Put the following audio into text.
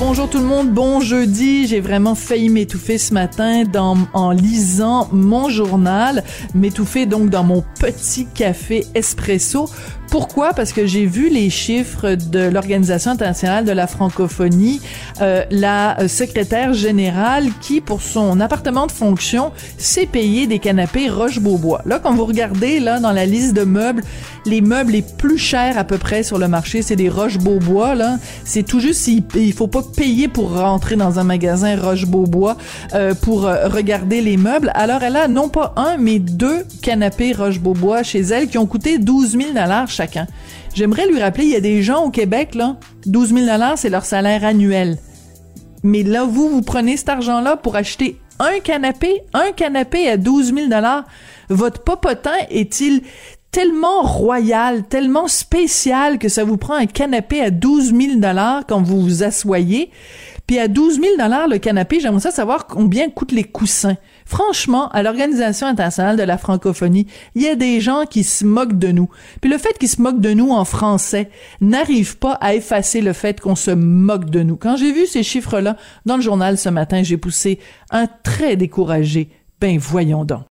Bonjour tout le monde, bon jeudi. J'ai vraiment failli m'étouffer ce matin dans, en lisant mon journal, m'étouffer donc dans mon petit café espresso. Pourquoi? Parce que j'ai vu les chiffres de l'Organisation internationale de la francophonie, euh, la secrétaire générale qui, pour son appartement de fonction, s'est payé des canapés Roche-Beaubois. Là, quand vous regardez là dans la liste de meubles, les meubles les plus chers à peu près sur le marché, c'est des Roche-Beaubois. Là, c'est tout juste il, il faut pas payer pour rentrer dans un magasin Roche-Beaubois euh, pour euh, regarder les meubles. Alors, elle a non pas un, mais deux canapés Roche-Beaubois chez elle qui ont coûté 12 000 dollars chacun. J'aimerais lui rappeler, il y a des gens au Québec, là, 12 000 c'est leur salaire annuel. Mais là, vous, vous prenez cet argent-là pour acheter un canapé, un canapé à 12 000 Votre popotin est-il tellement royal, tellement spécial que ça vous prend un canapé à 12 000 quand vous vous assoyez? Puis à 12 000 le canapé, j'aimerais ça savoir combien coûtent les coussins. Franchement, à l'Organisation internationale de la francophonie, il y a des gens qui se moquent de nous. Puis le fait qu'ils se moquent de nous en français n'arrive pas à effacer le fait qu'on se moque de nous. Quand j'ai vu ces chiffres-là dans le journal ce matin, j'ai poussé un très découragé. Ben voyons donc.